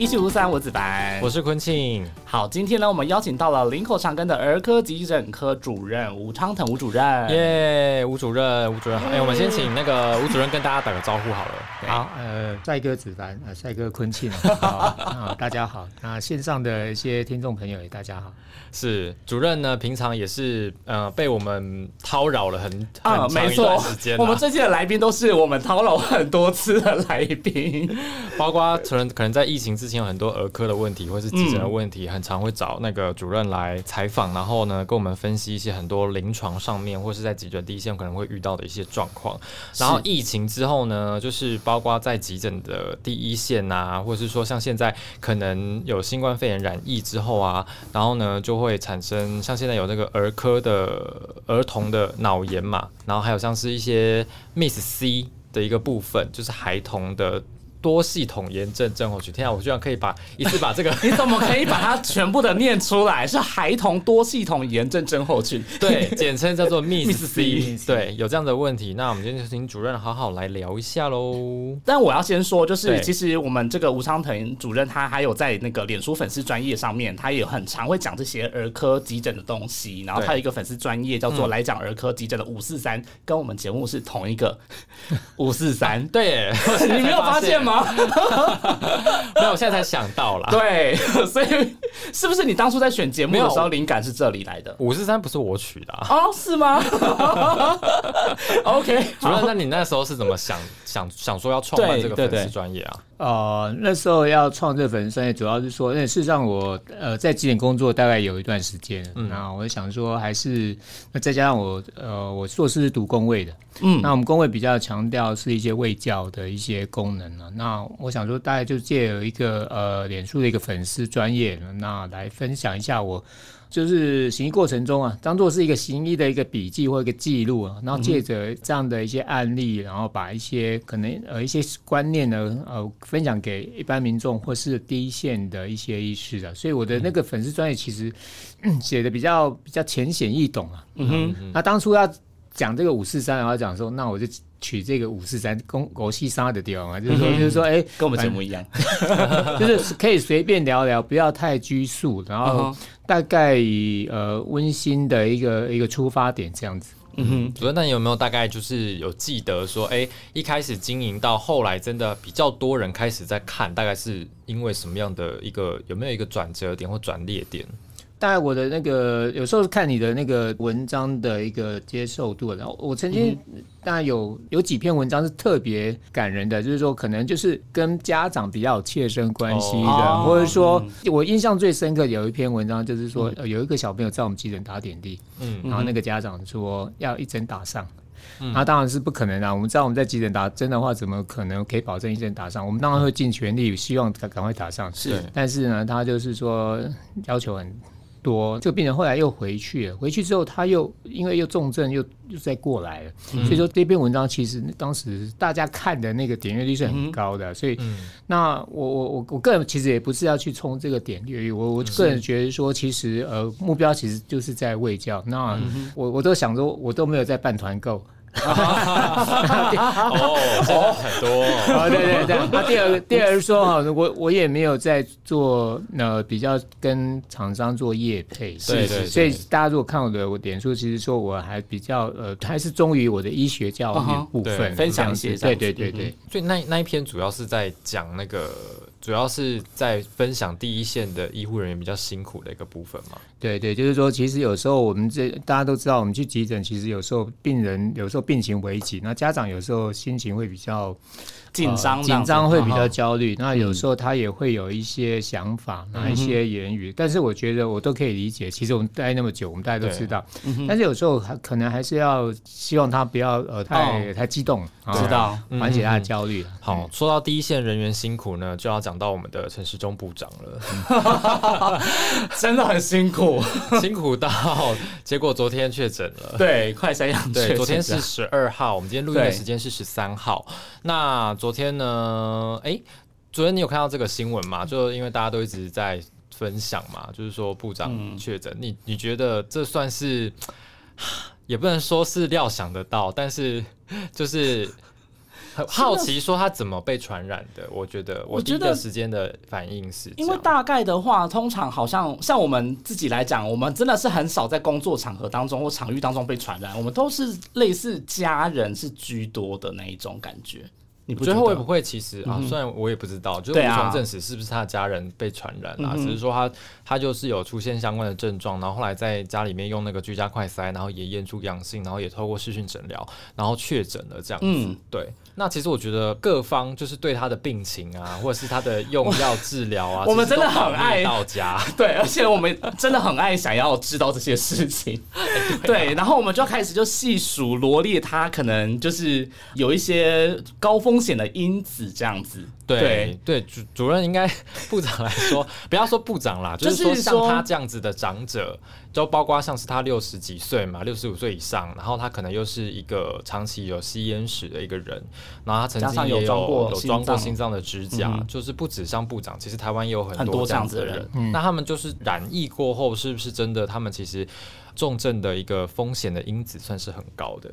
一七五三，我子凡，我是坤庆。好，今天呢，我们邀请到了林口长庚的儿科急诊科主任吴昌腾吴主任。耶，吴主任，吴主任。哎，我们先请那个吴主任跟大家打个招呼好了。好，呃，帅哥子凡，呃，帅哥坤庆，啊，大家好。那线上的一些听众朋友也大家好。是主任呢，平常也是呃被我们叨扰了很很长一段时间。我们最近的来宾都是我们叨扰很多次的来宾，包括可能可能在疫情之前有很多儿科的问题，或是急诊的问题，很常会找那个主任来采访，然后呢跟我们分析一些很多临床上面或是在急诊第一线可能会遇到的一些状况。然后疫情之后呢，就是包括在急诊的第一线啊，或者是说像现在可能有新冠肺炎染疫之后啊，然后呢就会产生像现在有那个儿科的儿童的脑炎嘛，然后还有像是一些 Miss C 的一个部分，就是孩童的。多系统炎症症候群，天啊！我居然可以把一次把这个，你怎么可以把它全部的念出来？是孩童多系统炎症症候群，对，简称叫做 Miss C。对，有这样的问题，那我们今天就请主任好好来聊一下喽。但我要先说，就是其实我们这个吴昌腾主任，他还有在那个脸书粉丝专业上面，他也很常会讲这些儿科急诊的东西。然后他有一个粉丝专业叫做来讲儿科急诊的五四三，跟我们节目是同一个五四三。对，你没有发现吗？没有，我现在才想到了。对，所以是不是你当初在选节目的时候，灵感是这里来的？五十三不是我取的哦，是吗？OK，主任，那你那时候是怎么想想想说要创办这个粉丝专业啊？哦，那时候要创这粉丝专业，主要是说，因为事实上我呃在几点工作大概有一段时间，那我想说还是那再加上我呃我硕士是读工位的，嗯，那我们工位比较强调是一些卫教的一些功能啊。那我想说，大概就借有一个呃脸书的一个粉丝专业，那来分享一下我。就是行医过程中啊，当做是一个行医的一个笔记或一个记录啊，然后借着这样的一些案例，然后把一些可能呃一些观念呢呃分享给一般民众或是第一线的一些医师的，所以我的那个粉丝专业其实写的比较比较浅显易懂啊。嗯哼，那当初要讲这个五四三，然后讲说，那我就。取这个五四三公国西沙的地方嘛，就是说，就是说，哎，跟我们节目一样，就是可以随便聊聊，不要太拘束，然后大概以呃温馨的一个一个出发点这样子。嗯哼，主任，那你有没有大概就是有记得说，哎，一开始经营到后来真的比较多人开始在看，大概是因为什么样的一个有没有一个转折点或转捩点？大概我的那个有时候看你的那个文章的一个接受度，然后我曾经大概有有几篇文章是特别感人的，就是说可能就是跟家长比较有切身关系的，或者说我印象最深刻有一篇文章就是说有一个小朋友在我们急诊打点滴，嗯，然后那个家长说要一针打上，那当然是不可能啊，我们知道我们在急诊打针的话，怎么可能可以保证一针打上？我们当然会尽全力希望赶赶快打上，是，但是呢，他就是说要求很。多这个病人后来又回去了，回去之后他又因为又重症又又再过来了，所以说这篇文章其实当时大家看的那个点阅率是很高的，所以那我我我我个人其实也不是要去冲这个点阅率，我我个人觉得说其实呃目标其实就是在卫教，那我我都想说我都没有在办团购。哦，很多哦，对对对。那第二个，第二个说哈，我我也没有在做呃比较跟厂商做业配，对对。所以大家如果看我的我点数，其实说我还比较呃还是忠于我的医学教育部分，分享一些。对对对对。所以那那一篇主要是在讲那个。主要是在分享第一线的医护人员比较辛苦的一个部分嘛。对对，就是说，其实有时候我们这大家都知道，我们去急诊，其实有时候病人有时候病情危急，那家长有时候心情会比较紧张，紧张会比较焦虑。那有时候他也会有一些想法，拿一些言语。但是我觉得我都可以理解。其实我们待那么久，我们大家都知道。但是有时候还可能还是要希望他不要呃太太激动，知道缓解他的焦虑。好，说到第一线人员辛苦呢，就要讲到我们的陈时中部长了。真的很辛苦，辛苦到结果昨天确诊了。对，快三阳。对，昨天是十二号，我们今天录音的时间是十三号。那昨天呢？哎，昨天你有看到这个新闻吗？就因为大家都一直在分享嘛，就是说部长确诊，你你觉得这算是 也不能说是料想得到，但是 就是。很好奇，说他怎么被传染的？我觉得，我第一个时间的反应是，因为大概的话，通常好像像我们自己来讲，我们真的是很少在工作场合当中或场域当中被传染，我们都是类似家人是居多的那一种感觉。你最后会不会其实啊？虽然我也不知道，就是无从证实是不是他的家人被传染啊？只是说他他就是有出现相关的症状，然后后来在家里面用那个居家快筛，然后也验出阳性，然后也透过视讯诊疗，然后确诊了这样子。对。那其实我觉得各方就是对他的病情啊，或者是他的用药治疗啊，我们真的很爱到家。对，而且我们 真的很爱想要知道这些事情。对，然后我们就开始就细数罗列他可能就是有一些高风险的因子这样子。对对，主主任应该部长来说，不要说部长啦，就是说像他这样子的长者。就包括像是他六十几岁嘛，六十五岁以上，然后他可能又是一个长期有吸烟史的一个人，然后他曾经也有有装过心脏的支架，就是不止像部长，其实台湾也有很多这样子的人。那他们就是染疫过后，是不是真的？他们其实重症的一个风险的因子算是很高的。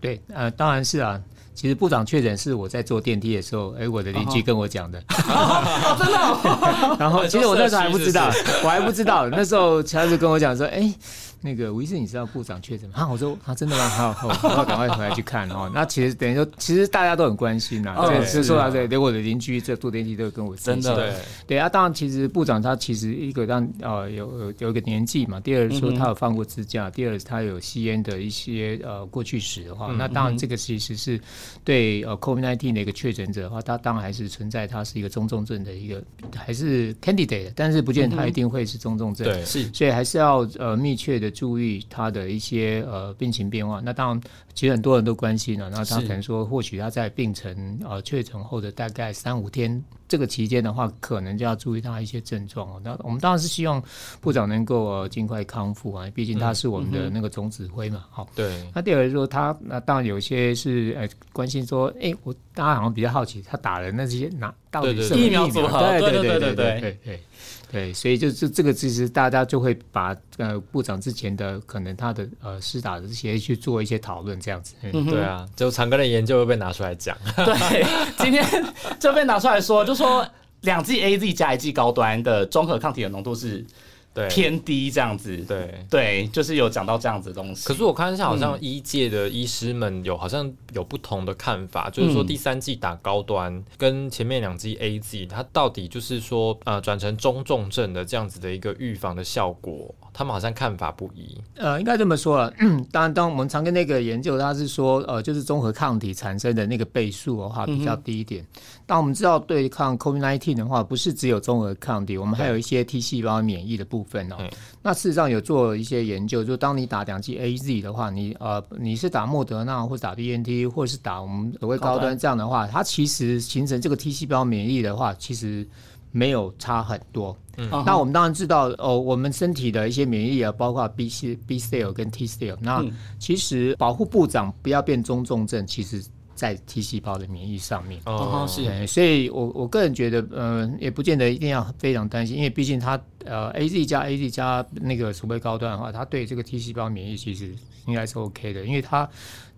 对，呃，当然是啊。其实部长确诊是我在坐电梯的时候，哎，我的邻居跟我讲的。真的。然后其实我那时候还不知道，我还不知道。那时候乔治跟我讲说，哎。那个吴医生，你知道部长确诊吗？啊，我说啊，真的吗？好，我赶快回来去看哦。那其实等于说，其实大家都很关心呐。对，是说到这，连我的邻居在坐电梯都跟我真的对对啊。当然，其实部长他其实一个让呃有有一个年纪嘛，第二说他有放过支架，第二他有吸烟的一些呃过去史的话，那当然这个其实是对呃 COVID-19 的一个确诊者的话，他当然还是存在他是一个中重症的一个还是 candidate，但是不见他一定会是中重症。对，是，所以还是要呃密切的。注意他的一些呃病情变化，那当然其实很多人都关心了。那他可能说，或许他在病程呃确诊后的大概三五天这个期间的话，可能就要注意他一些症状哦。那我们当然是希望部长能够呃尽快康复啊，毕竟他是我们的那个总指挥嘛。好，对。那第二个说他那当然有一些是呃关心说，哎，我大家好像比较好奇他打的那些哪到底是疫苗组合？对对对对对对。对，所以就是这个，其实大家就会把呃部长之前的可能他的呃施打的这些去做一些讨论，这样子。嗯，对啊，就长庚的研究又被拿出来讲。对，今天就被拿出来说，就说两剂 A Z 加一剂高端的综合抗体的浓度是。对，偏低这样子，对对，就是有讲到这样子的东西。可是我看一下，好像医界的医师们有好像有不同的看法，就是说第三季打高端跟前面两季 A Z，它到底就是说呃转成中重症的这样子的一个预防的效果，他们好像看法不一。呃，应该这么说了，当然，当我们常跟那个研究，他是说呃就是综合抗体产生的那个倍数的话比较低一点。但我们知道对抗 COVID-19 的话，不是只有综合抗体，我们还有一些 T 细胞免疫的部。部分哦，那事实上有做一些研究，就当你打两剂 A Z 的话，你呃你是打莫德纳或者打 B N T，或者是打我们所谓高端这样的话，它其实形成这个 T 细胞免疫的话，其实没有差很多。嗯，那我们当然知道哦，我们身体的一些免疫啊，包括 B C B cell 跟 T cell，那其实保护部长不要变中重症，其实。在 T 细胞的免疫上面，哦，是，所以我我个人觉得，呃，也不见得一定要非常担心，因为毕竟它，呃，A Z 加 A Z 加那个储备高端的话，它对这个 T 细胞免疫其实应该是 OK 的，因为它。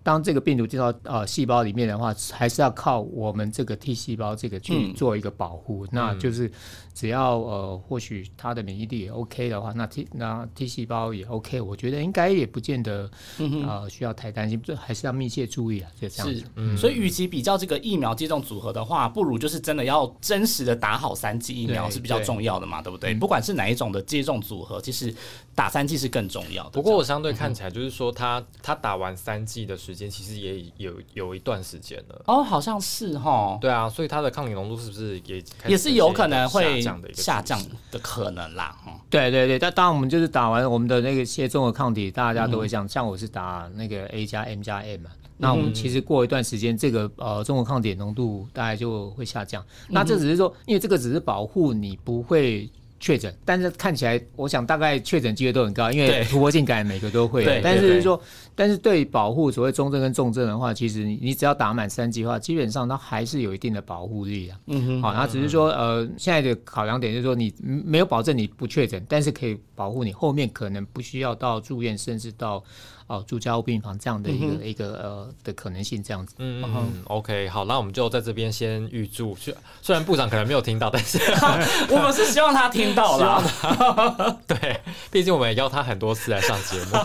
当这个病毒进到呃细胞里面的话，还是要靠我们这个 T 细胞这个去做一个保护。那就是只要呃或许他的免疫力也 OK 的话，那 T 那 T 细胞也 OK，我觉得应该也不见得呃需要太担心，这还是要密切注意啊。就这样子。嗯所以与其比较这个疫苗接种组合的话，不如就是真的要真实的打好三剂疫苗是比较重要的嘛，对不对？不管是哪哪一种的接种组合，其实打三剂是更重要的。不过我相对看起来就是说，他他打完三剂的时间其实也有有一段时间了。哦，好像是哈。对啊，所以他的抗体浓度是不是也也是有可能会下降的可能啦？对对对，但当然我们就是打完我们的那个些综合抗体，大家都会像像我是打那个 A 加 M 加 M 嘛。那我们其实过一段时间，这个呃中和抗体浓度大概就会下降。那这只是说，因为这个只是保护你不会确诊，但是看起来，我想大概确诊几率都很高，因为突破性感染每个都会。但是说，但是对保护所谓中症跟重症的话，其实你你只要打满三剂的话，基本上它还是有一定的保护力啊。嗯哼。好，那只是说呃，现在的考量点就是说，你没有保证你不确诊，但是可以保护你后面可能不需要到住院，甚至到。哦，住加护病房这样的一个一个呃的可能性，这样子。嗯嗯。OK，好，那我们就在这边先预祝，虽虽然部长可能没有听到，但是 我们是希望他听到了。对，毕竟我们也邀他很多次来上节目。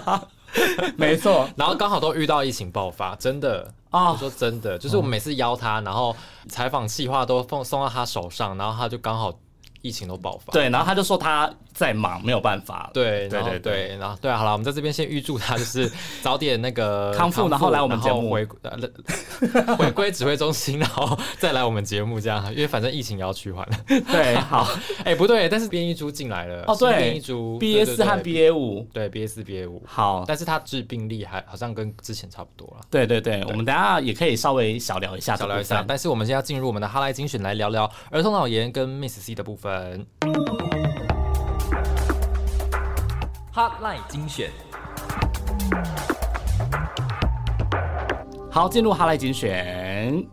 没错。然后刚好都遇到疫情爆发，真的啊，我说真的，就是我们每次邀他，然后采访计划都送送到他手上，然后他就刚好疫情都爆发。对，然后他就说他。在忙没有办法，对对对对，然后对啊，好了，我们在这边先预祝他就是 早点那个康复，然后来我们节目回 回归指挥中心，然后 再来我们节目这样，因为反正疫情也要趋缓了。对，好，哎，不对，但是 B A 株进来了，哦，对，B A 株 B A 四和 B A 五，对，B A 四 B A 五，好，但是他治病例还好像跟之前差不多了。对对对，我们等下也可以稍微小聊一下，小聊一下，但是我们现在进入我们的哈莱精选来聊聊儿童脑炎跟 Miss C 的部分。Hotline 精选。好，进入哈莱精选。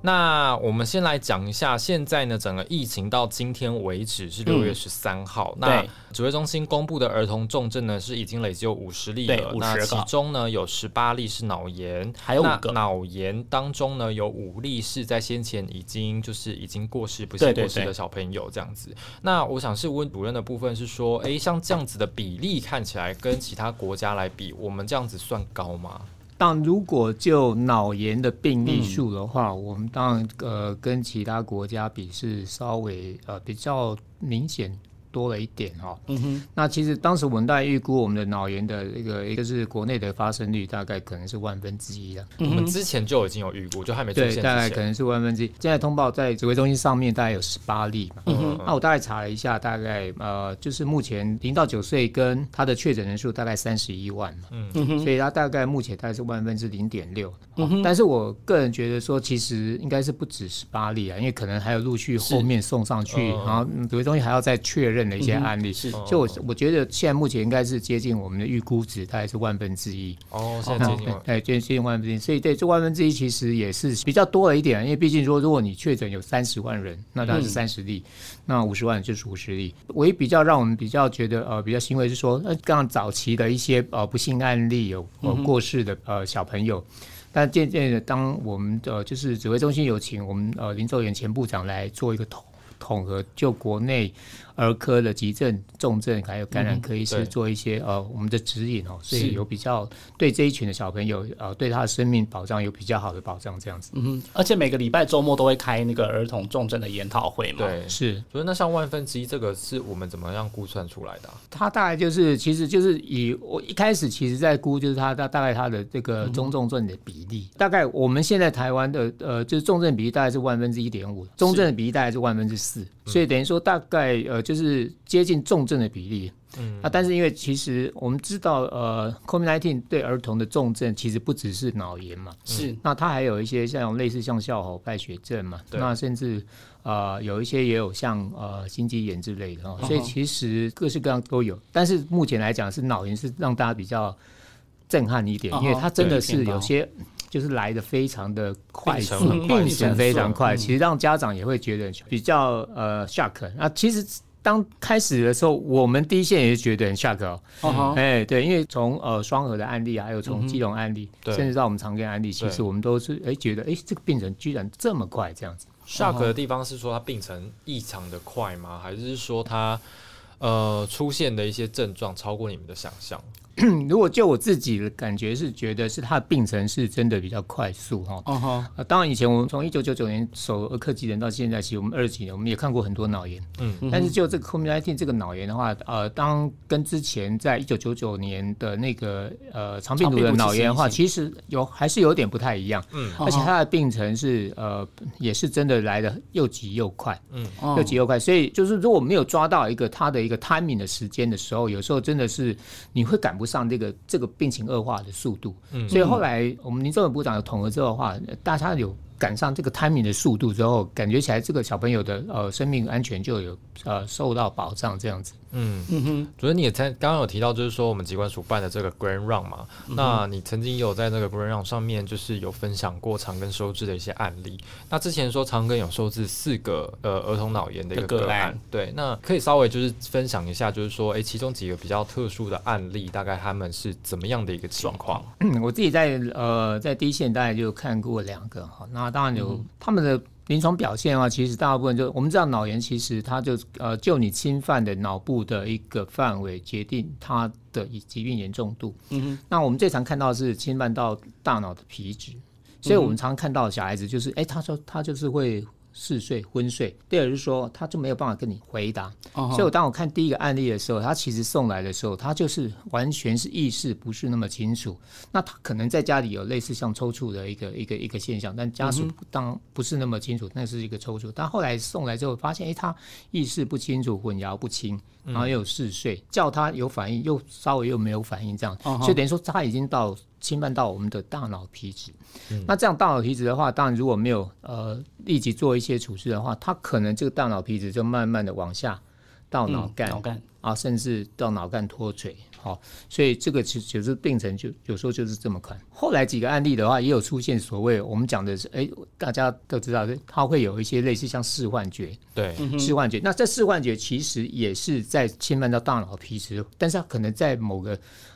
那我们先来讲一下，现在呢，整个疫情到今天为止是六月十三号。那指挥中心公布的儿童重症呢，是已经累计有五十例了。那其中呢，有十八例是脑炎，还有五个脑炎当中呢，有五例是在先前已经就是已经过世不幸过世的小朋友这样子。那我想是问主任的部分是说，哎，像这样子的比例看起来跟其他国家来比，我们这样子算高吗？但如果就脑炎的病例数的话，我们当然呃跟其他国家比是稍微呃比较明显。多了一点哈，嗯哼，那其实当时我们大概预估我们的脑炎的一个一个是国内的发生率大概可能是万分之一的，我们之前就已经有预估，就还没出现，大概可能是万分之一。现在通报在指挥中心上面大概有十八例嘛，嗯哼，那我大概查了一下，大概呃就是目前零到九岁跟他的确诊人数大概三十一万嘛，嗯。哼，所以他大概目前大概是万分之零点六，嗯哼，但是我个人觉得说其实应该是不止十八例啊，因为可能还有陆续后面送上去，然后指挥中心还要再确认。的一些案例是，就我我觉得现在目前应该是接近我们的预估值，大概是万分之一。哦，现在接近，哎，接近万分之一。所以对这万分之一其实也是比较多了一点，因为毕竟说如果你确诊有三十万人，那它是三十例，那五十万就是五十例。唯一比较让我们比较觉得呃比较欣慰是说，那，刚刚早期的一些呃不幸案例有呃过世的呃小朋友，但渐渐的当我们的就是指挥中心有请我们呃林兆元前部长来做一个统统合，就国内。儿科的急症、重症还有感染科医师做一些呃我们的指引哦，所以有比较对这一群的小朋友呃对他的生命保障有比较好的保障这样子。嗯，而且每个礼拜周末都会开那个儿童重症的研讨会嘛。对，是。所以那像万分之一这个是我们怎么样估算出来的？它大概就是其实就是以我一开始其实在估就是它大大概它的这个中重症的比例，大概我们现在台湾的呃就是重症比例大概是万分之一点五，中症的比例大概是万分之四，所以等于说大概呃。就是接近重症的比例，嗯。啊，但是因为其实我们知道，呃，COVID-19 对儿童的重症其实不只是脑炎嘛，是，那它还有一些像类似像笑吼败血症嘛，那甚至呃有一些也有像呃心肌炎之类的，所以其实各式各样都有。但是目前来讲，是脑炎是让大家比较震撼一点，因为它真的是有些就是来的非常的快速，病程非常快，其实让家长也会觉得比较呃 shock。那其实。当开始的时候，我们第一线也是觉得很 shock 哦，哎，对，因为从呃双核的案例，还有从基隆案例，甚至到我们常见案例，其实我们都是哎觉得，哎，这个病程居然这么快，这样子。shock 的地方是说它病程异常的快吗？还是说它呃出现的一些症状超过你们的想象？如果就我自己的感觉是觉得是他的病程是真的比较快速哈。哦哈。呃，当然以前我们从一九九九年首儿科急诊到现在，其实我们二十几年我们也看过很多脑炎。嗯。但是就这个 COVID-19 这个脑炎的话，呃，当跟之前在一九九九年的那个呃肠病毒的脑炎的话，其实有还是有点不太一样。嗯。而且他的病程是呃也是真的来的又急又快。嗯。又急又快，所以就是如果没有抓到一个他的一个 timing 的时间的时候，有时候真的是你会赶不上这个这个病情恶化的速度。嗯。所以后来我们林政委部长有统合之后的话，大家有。赶上这个 timing 的速度之后，感觉起来这个小朋友的呃生命安全就有呃受到保障这样子。嗯嗯哼，主任你也才刚刚有提到，就是说我们机关署办的这个 Grand Run 嘛，那你曾经有在那个 Grand Run 上面就是有分享过长庚收治的一些案例。那之前说长庚有收治四个呃儿童脑炎的一个个案，对，那可以稍微就是分享一下，就是说哎其中几个比较特殊的案例，大概他们是怎么样的一个情况？我自己在呃在第一线大概就看过两个哈，那当然有他们的。临床表现的话，其实大部分就我们知道脑炎，其实它就呃就你侵犯的脑部的一个范围决定它的疾病严重度。嗯哼。那我们最常看到是侵犯到大脑的皮质，所以我们常看到小孩子就是，哎，他说他就是会。嗜睡、昏睡。第二是说，他就没有办法跟你回答。所以，我当我看第一个案例的时候，他其实送来的时候，他就是完全是意识不是那么清楚。那他可能在家里有类似像抽搐的一个一个一个现象，但家属当不是那么清楚，那是一个抽搐。但后来送来之后，发现哎，他意识不清楚，混淆不清，然后又有嗜睡，叫他有反应，又稍微又没有反应，这样，所以等于说他已经到。侵犯到我们的大脑皮质，那这样大脑皮质的话，当然如果没有呃立即做一些处置的话，他可能这个大脑皮质就慢慢的往下到脑干，脑干。啊，甚至到脑干脱垂，好，所以这个其实就是病程就有时候就是这么看。后来几个案例的话，也有出现所谓我们讲的是，哎，大家都知道，它会有一些类似像视幻觉，对，视幻觉。那这视幻觉其实也是在侵犯到大脑皮质，但是它可能在某个。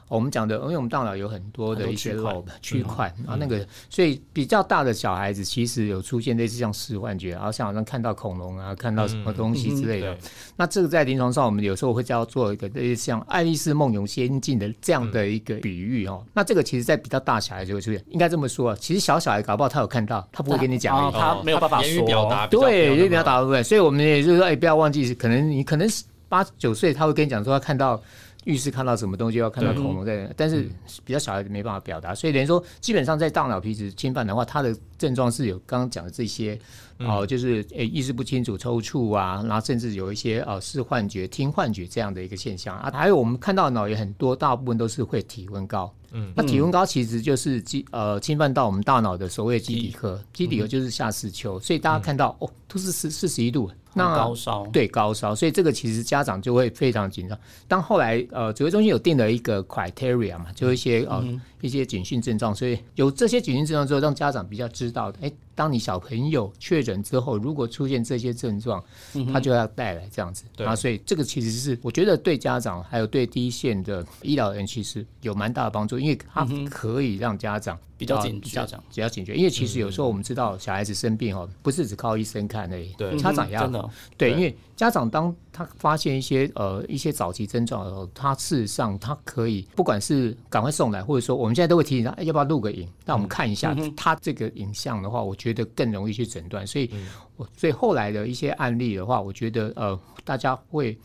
我们讲的，因为我们大脑有很多的一些区块啊，那个，所以比较大的小孩子其实有出现类似像视幻觉，然后像好像看到恐龙啊，看到什么东西之类的。那这个在临床上，我们有时候会叫做一个类似像《爱丽丝梦游仙境》的这样的一个比喻哦。那这个其实在比较大小孩就会出现，应该这么说，其实小小孩搞不好他有看到，他不会跟你讲，他没有办法言语表达，对，言语表达不对。所以我们也就是说，哎，不要忘记，可能你可能是八九岁，他会跟你讲说他看到。浴室看到什么东西，要看到恐龙在，但是比较小孩子没办法表达，所以等于说基本上在大脑皮质侵犯的话，它的症状是有刚刚讲的这些，哦，就是诶意识不清楚、抽搐啊，然后甚至有一些呃视幻觉、听幻觉这样的一个现象啊，还有我们看到脑也很多，大部分都是会体温高，嗯，那体温高其实就是基呃侵犯到我们大脑的所谓基底核，基底核就是下视丘，所以大家看到哦都是四四十一度。那高烧对高烧，所以这个其实家长就会非常紧张。当后来呃指挥中心有定了一个 criteria 嘛，就一些呃一些警讯症状，所以有这些警讯症状之后，让家长比较知道，哎，当你小朋友确诊之后，如果出现这些症状，他就要带来这样子啊。所以这个其实是我觉得对家长还有对第一线的医疗人其实有蛮大的帮助，因为他可以让家长。比较警觉，比较警觉，因为其实有时候我们知道小孩子生病哦，不是只靠医生看而已，对，家长也要，对，因为家长当他发现一些呃一些早期症状的时候，他事实上他可以不管是赶快送来，或者说我们现在都会提醒他，要不要录个影，让我们看一下他这个影像的话，我觉得更容易去诊断。所以，我所以后来的一些案例的话，我觉得呃大家会。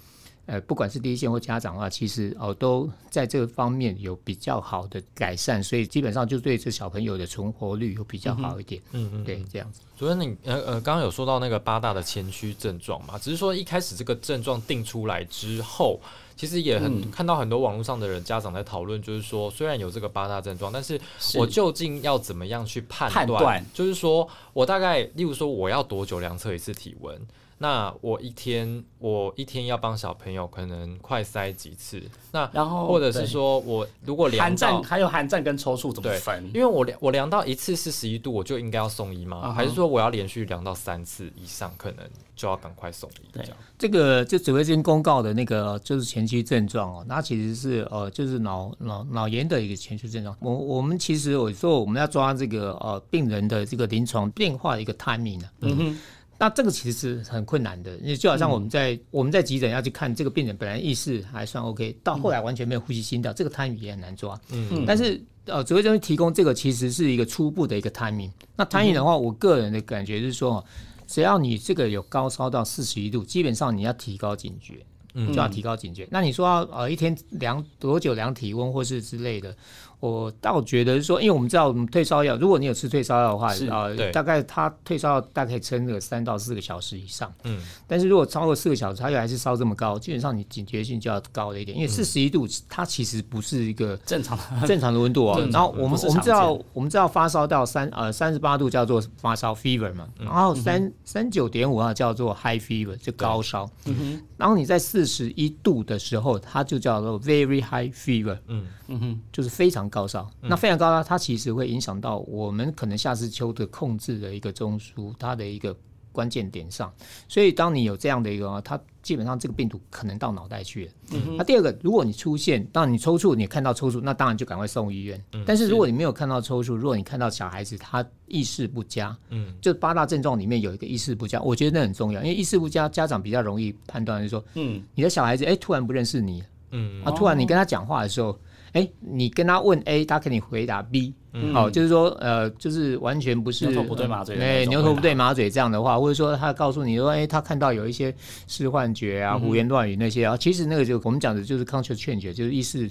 呃，不管是第一线或家长的话，其实哦都在这个方面有比较好的改善，所以基本上就对这小朋友的存活率有比较好一点。嗯嗯，对，这样子。主任，你呃呃，刚刚有说到那个八大的前驱症状嘛？只是说一开始这个症状定出来之后，其实也很看到很多网络上的人家长在讨论，就是说虽然有这个八大症状，但是我究竟要怎么样去判断？就是说我大概，例如说我要多久量测一次体温？那我一天，我一天要帮小朋友可能快塞几次？那然后或者是说我如果量到还有寒战跟抽搐怎么分？因为我量我量到一次是十一度，我就应该要送医吗？还是说我要连续量到三次以上，可能就要赶快送医？对，这个就指挥间公告的那个就是前期症状哦，那其实是呃就是脑脑脑炎的一个前期症状。我我们其实我说我们要抓这个呃病人的这个临床变化的一个 timing 呢。嗯哼。那这个其实是很困难的，因为就好像我们在我们在急诊要去看这个病人，本来意识还算 OK，到后来完全没有呼吸心跳，这个 timing 也很难抓。嗯，但是呃，指挥中心提供这个其实是一个初步的一个 timing。那 timing 的话，我个人的感觉是说，只要你这个有高烧到四十一度，基本上你要提高警觉。就要提高警觉。那你说呃一天量多久量体温或是之类的？我倒觉得是说，因为我们知道我们退烧药，如果你有吃退烧药的话，啊，大概它退烧药大概撑个三到四个小时以上。嗯。但是如果超过四个小时，它又还是烧这么高，基本上你警觉性就要高了一点。因为四十一度，它其实不是一个正常的 正常的温度哦。然后我们我们知道我们知道发烧到三呃三十八度叫做发烧 fever 嘛，然后三三九点五啊叫做 high fever 就高烧。嗯哼。然后你在四十一度的时候，它就叫做 very high fever。嗯嗯哼，就是非常。高烧，那非常高烧，它其实会影响到我们可能下视丘的控制的一个中枢，它的一个关键点上。所以，当你有这样的一个，它基本上这个病毒可能到脑袋去了。那第二个，如果你出现，当你抽搐，你看到抽搐，那当然就赶快送医院。但是如果你没有看到抽搐，如果你看到小孩子他意识不佳，嗯，就八大症状里面有一个意识不佳，我觉得那很重要，因为意识不佳，家长比较容易判断，就是说，嗯，你的小孩子哎突然不认识你，嗯，啊，突然你跟他讲话的时候。哎，你跟他问 A，他给你回答 B，好，就是说，呃，就是完全不是牛头不对马嘴，哎，牛头不对马嘴这样的话，或者说他告诉你说，哎，他看到有一些是幻觉啊、胡言乱语那些啊，其实那个就我们讲的就是 conscious change，就是意识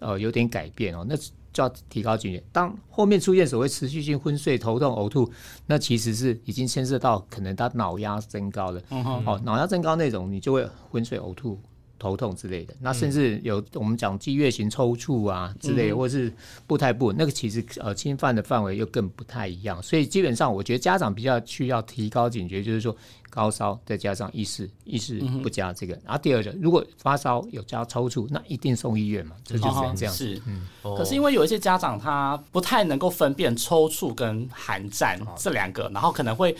呃有点改变哦，那就要提高警觉。当后面出现所谓持续性昏睡、头痛、呕吐，那其实是已经牵涉到可能他脑压增高了，哦，脑压增高那种，你就会昏睡、呕吐。头痛之类的，那甚至有我们讲激越型抽搐啊之类，或是步态不稳，那个其实呃侵犯的范围又更不太一样。所以基本上，我觉得家长比较需要提高警觉，就是说高烧再加上意识意识不佳这个。然后第二个，如果发烧有加抽搐，那一定送医院嘛，这就是这样。是，嗯。可是因为有一些家长他不太能够分辨抽搐跟寒战这两个，然后可能会。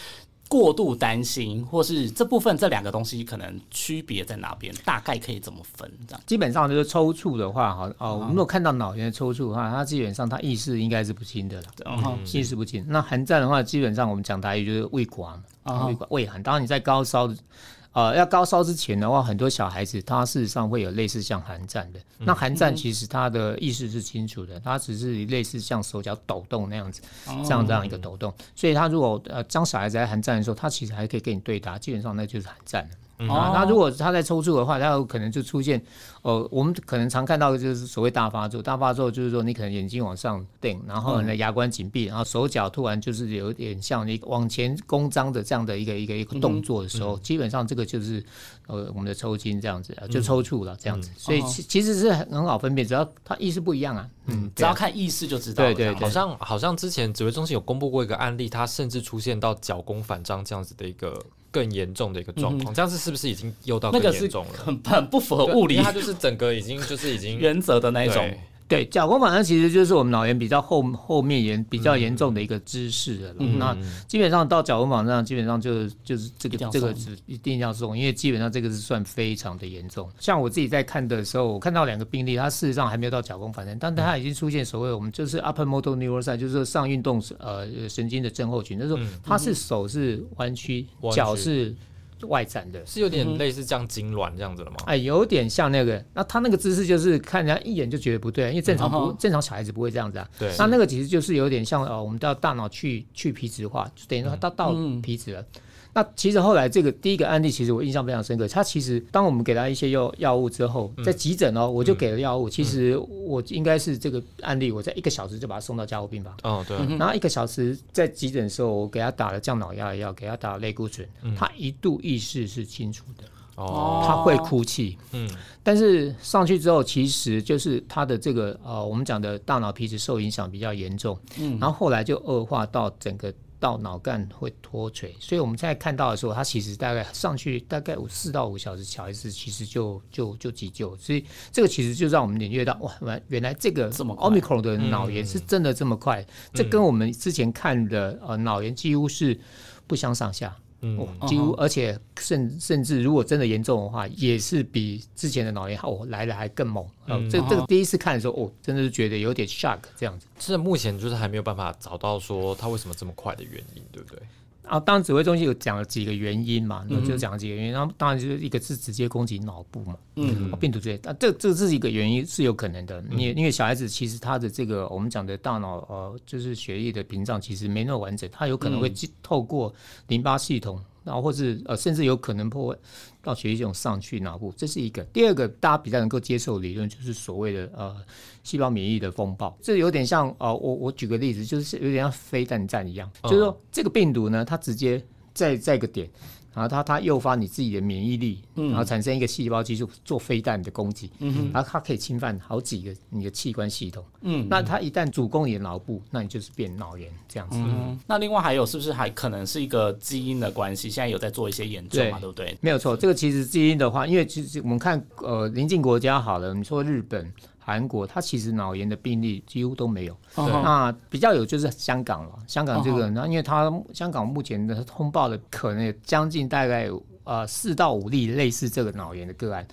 过度担心，或是这部分这两个东西可能区别在哪边？大概可以怎么分？这样基本上就是抽搐的话，哈哦，我们如果看到脑炎抽搐的话，它基本上它意识应该是不清的了，意识不清。那寒战的话，基本上我们讲台语就是胃管嘛，胃管胃寒。当然你在高烧。呃，要高烧之前的话，很多小孩子他事实上会有类似像寒战的。那寒战其实他的意识是清楚的，他只是类似像手脚抖动那样子，这样这样一个抖动。所以他如果呃当小孩子在寒战的时候，他其实还可以跟你对答，基本上那就是寒战了。啊，那如果他在抽搐的话，他有可能就出现，呃，我们可能常看到的就是所谓大发作。大发作就是说你可能眼睛往上瞪，然后呢牙关紧闭，然后手脚突然就是有点像你往前弓张的这样的一个一个一个动作的时候，基本上这个就是呃我们的抽筋这样子，就抽搐了这样子。所以其其实是很很好分辨，只要他意识不一样啊，嗯，只要看意识就知道。对对，好像好像之前指挥中心有公布过一个案例，他甚至出现到脚弓反张这样子的一个。更严重的一个状况，这样子是不是已经又到更严重了？很很不符合物理，它就是整个已经就是已经 原则的那一种。对，脚弓反射其实就是我们脑炎比较后后面严比较严重的一个姿势了。那基本上到脚弓反射基本上就就是这个这个是一定要送，因为基本上这个是算非常的严重。像我自己在看的时候，我看到两个病例，他事实上还没有到脚弓反射，但他已经出现所谓我们就是 upper motor neuron，就是上运动呃神经的症候群。那时候他是手是弯曲，脚是。外展的是有点类似像痉挛这样子的吗？哎，有点像那个。那他那个姿势就是看人家一眼就觉得不对，因为正常不正常小孩子不会这样子啊。对。那那个其实就是有点像呃，我们到大脑去去皮质化，就等于说到到皮质了。那其实后来这个第一个案例，其实我印象非常深刻。他其实当我们给他一些药药物之后，在急诊哦，我就给了药物。其实我应该是这个案例，我在一个小时就把他送到加护病房。哦，对。然后一个小时在急诊的时候，我给他打了降脑压的药，给他打了类固醇。他一度意识是清楚的。哦。他会哭泣。嗯。但是上去之后，其实就是他的这个呃，我们讲的大脑皮质受影响比较严重。嗯。然后后来就恶化到整个。到脑干会脱垂，所以我们现在看到的时候，它其实大概上去大概五四到五小时，小孩子其实就就就急救，所以这个其实就让我们领略到哇，原来这个这么奥密克戎的脑炎是真的这么快，这跟我们之前看的呃脑炎几乎是不相上下。嗯，几乎，而且甚甚至，如果真的严重的话，也是比之前的脑炎哦来的还更猛。嗯，这这个第一次看的时候，哦，真的是觉得有点 shock 这样子。这目前就是还没有办法找到说它为什么这么快的原因，对不对？啊，当然指挥中心有讲了几个原因嘛，那就讲了几个原因，然后当然就是一个是直接攻击脑部嘛，嗯，病毒之类，啊，这这是一个原因是有可能的，因因为小孩子其实他的这个我们讲的大脑呃，就是血液的屏障其实没那么完整，他有可能会透过淋巴系统。然后或是呃，甚至有可能破坏到血液系统上去脑部，这是一个。第二个，大家比较能够接受理论，就是所谓的呃细胞免疫的风暴。这有点像呃，我我举个例子，就是有点像飞弹战一样，就是说这个病毒呢，它直接在在一个点。然后它它诱发你自己的免疫力，然后产生一个细胞技术做飞弹的攻击，然后它可以侵犯好几个你的器官系统。嗯，那它一旦主攻你的脑部，那你就是变脑炎这样子。嗯，那另外还有是不是还可能是一个基因的关系？现在有在做一些研究嘛？对不对？没有错，这个其实基因的话，因为其实我们看呃邻近国家好了，你说日本。韩国，它其实脑炎的病例几乎都没有。那比较有就是香港了。香港这个，那因为它香港目前的通报的可能将近大概呃四到五例类似这个脑炎的个案，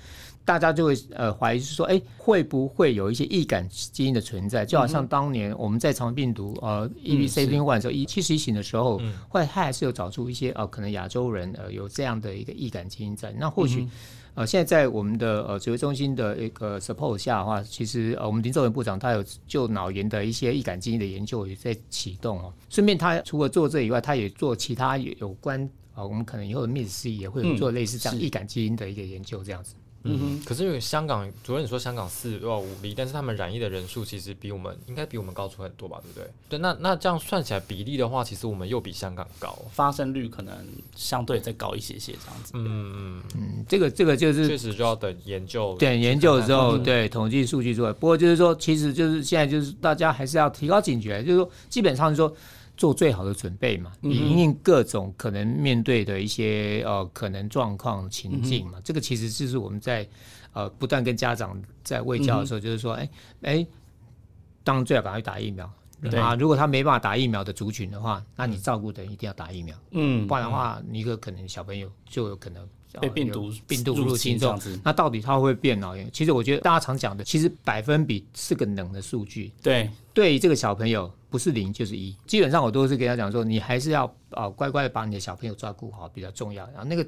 大家就会呃怀疑是说，哎，会不会有一些易感基因的存在？就好像当年我们在肠病毒呃 E B C 零 one 时候一七十一型的时候，后来他还是有找出一些呃可能亚洲人呃有这样的一个易感基因在。那或许。呃，现在在我们的呃指挥中心的一个 support 下的话，其实呃我们林兆文部长他有就脑炎的一些易感基因的研究也在启动哦。顺便他除了做这以外，他也做其他有关啊，我们可能以后的 MIS-C 也会做类似这样易感基因的一个研究这样子。嗯哼，可是因为香港，主任你说香港四到五例，但是他们染疫的人数其实比我们应该比我们高出很多吧，对不对？对，那那这样算起来比例的话，其实我们又比香港高，发生率可能相对再高一些些这样子。嗯嗯嗯，这个这个就是确实就要等研究，等研究之后，对统计数据出来。不过就是说，其实就是现在就是大家还是要提高警觉，就是说基本上说。做最好的准备嘛，以应各种可能面对的一些呃可能状况情境嘛。这个其实就是我们在呃不断跟家长在喂教的时候，就是说，哎哎，当然最好赶快打疫苗啊。如果他没办法打疫苗的族群的话，那你照顾的人一定要打疫苗，嗯，不然的话，一个可能小朋友就有可能。被病毒病毒入侵这样子，那到底它会变脑炎？其实我觉得大家常讲的，其实百分比是个冷的数据。对，对于这个小朋友，不是零就是一。基本上我都是跟他讲说，你还是要啊乖乖的把你的小朋友照顾好比较重要。然后那个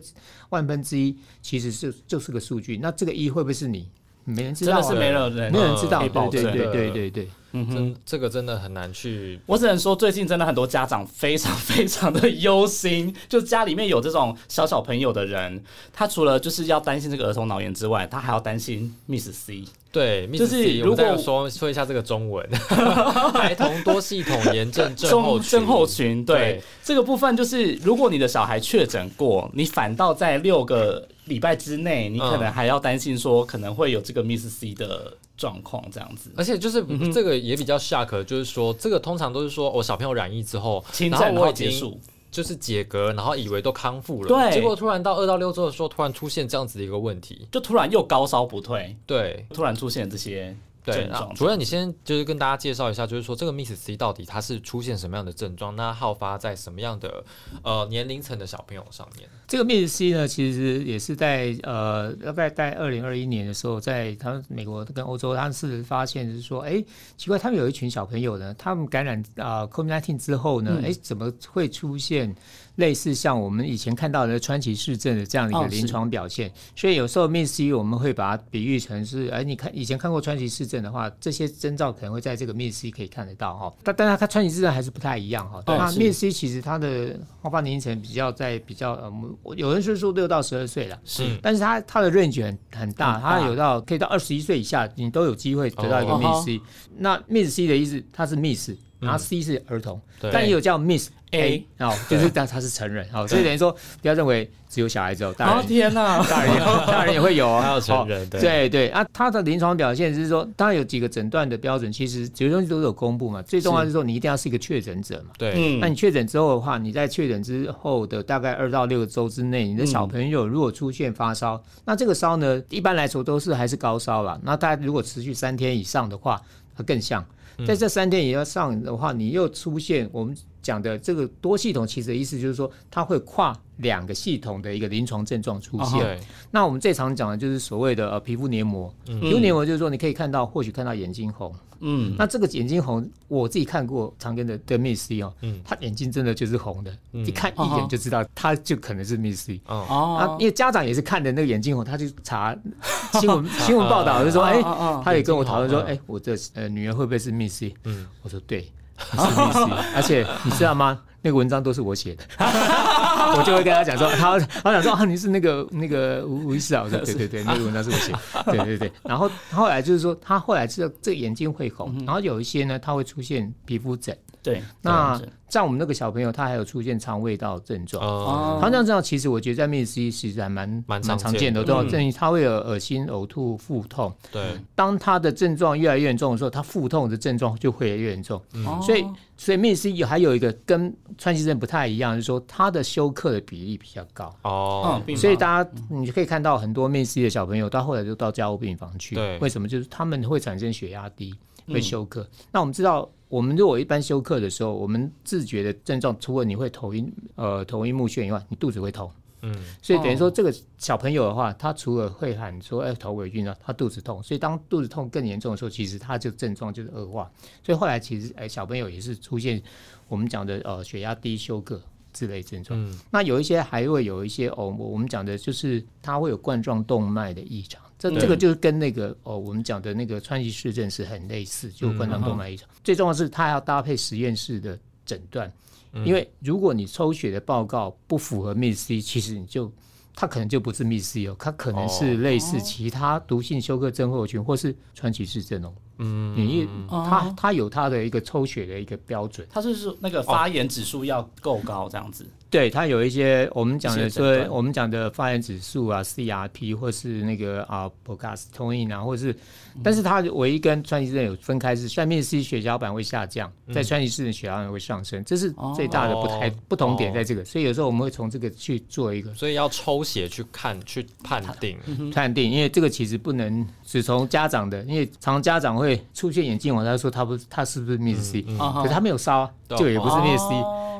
万分之一其实是就是个数据，那这个一会不会是你？没人知道，真的是没人，没人知道。对对对对对对。嗯哼，这个真的很难去。我只能说，最近真的很多家长非常 非常的忧心，就家里面有这种小小朋友的人，他除了就是要担心这个儿童脑炎之外，他还要担心 Miss C。对，就是如果说说一下这个中文，孩童多系统炎症症候症候群。对，这个部分就是，如果你的小孩确诊过，你反倒在六个礼拜之内，你可能还要担心说可能会有这个 Miss C 的。状况这样子，而且就是这个也比较 shock，，就是说这个通常都是说我小朋友染疫之后，然后我结束。就是解隔，然后以为都康复了，对，结果突然到二到六周的时候，突然出现这样子的一个问题，就突然又高烧不退，对，突然出现这些。对，主任，你先就是跟大家介绍一下，就是说这个 Miss C 到底它是出现什么样的症状？那好发在什么样的呃年龄层的小朋友上面？这个 Miss C 呢，其实也是在呃大概在二零二一年的时候，在他们美国跟欧洲，他们是发现是说，哎，奇怪，他们有一群小朋友呢，他们感染啊 COVID-19 之后呢，哎，怎么会出现？类似像我们以前看到的川崎市症的这样的一个临床表现，所以有时候 Miss C 我们会把它比喻成是，哎，你看以前看过川崎市症的话，这些征兆可能会在这个 Miss C 可以看得到哈。但但它它川崎市症还是不太一样哈。那 Miss C 其实它的爆发年龄层比较在比较呃，有人是说六到十二岁了，是，但是它它的 range 很很大，它有到可以到二十一岁以下，你都有机会得到一个 Miss C。那 Miss C 的意思，它是 Miss，然后 C 是儿童，但也有叫 Miss。A 哦，就是但他是成人，哦，所以等于说不要认为只有小孩子有，大人天哪，大人 大人也会有啊，还有成人，对对啊，他的临床表现是说，当然有几个诊断的标准，其实这些东西都有公布嘛。最重要是说，你一定要是一个确诊者嘛。对，那你确诊之后的话，你在确诊之后的大概二到六个周之内，你的小朋友如果出现发烧，那这个烧呢，一般来说都是还是高烧了。那大家如果持续三天以上的话，它更像。在这三天以上的话，你又出现我们讲的这个多系统，其实的意思就是说，它会跨两个系统的一个临床症状出现。对，那我们最常讲的就是所谓的呃皮肤黏膜，皮肤黏膜就是说你可以看到，或许看到眼睛红。嗯，那这个眼睛红，我自己看过常跟的的 Miss C 哦，嗯，他眼睛真的就是红的，一看一眼就知道，他就可能是 Miss C。哦，啊，因为家长也是看的那个眼睛红，他就查 新闻新闻报道就说，哎，他也跟我讨论说，哎，我的呃女儿会不会是 Miss C？嗯，我说对。是 VC，而且你知道吗？那个文章都是我写的，我就会跟他讲说，他他讲说啊，你是那个那个吴吴医师啊，我说对对对，那个文章是我写，对对对。然后后来就是说，他后来知道这个眼睛会红，然后有一些呢，他会出现皮肤疹。对，那在我们那个小朋友，他还有出现肠胃道症状。哦，肠胃道症状其实我觉得在 Miss C 其实还蛮蛮常见的，对症他会有恶心、呕吐、腹痛。对，当他的症状越来越严重的时候，他腹痛的症状就会越严重。所以，所以 Miss C 有还有一个跟川崎症不太一样，就是说他的休克的比例比较高。哦，所以大家你可以看到很多 Miss C 的小朋友，到后来就到加护病房去。对，为什么？就是他们会产生血压低，会休克。那我们知道。我们如果一般休克的时候，我们自觉的症状，除了你会头晕、呃头晕目眩以外，你肚子会痛。嗯，所以等于说这个小朋友的话，他除了会喊说哎头尾晕了，他肚子痛。所以当肚子痛更严重的时候，其实他就症状就是恶化。所以后来其实哎小朋友也是出现我们讲的呃血压低、休克之类症状。嗯，那有一些还会有一些哦，我们讲的就是他会有冠状动脉的异常。这这个就是跟那个哦，我们讲的那个川崎市政是很类似，就冠状动脉异常。最重要是它要搭配实验室的诊断，因为如果你抽血的报告不符合 Miss C，其实你就它可能就不是 Miss C 哦，它可能是类似其他毒性休克症候群或是川崎市症哦。嗯，你它它有它的一个抽血的一个标准，它是说那个发炎指数要够高这样子。对，它有一些我们讲的说，我们讲的发炎指数啊，CRP 或是那个啊 p o c a s t o n 啊，或者是，但是它唯一跟川崎症有分开是，下面 C 血小板会下降，在川崎市的血小板会上升，这是最大的不太不同点在这个，所以有时候我们会从这个去做一个，所以要抽血去看去判定。判定，因为这个其实不能只从家长的，因为常家长会出现眼镜，我他说他不他是不是 Miss C，可是他没有烧啊，就也不是 Miss C。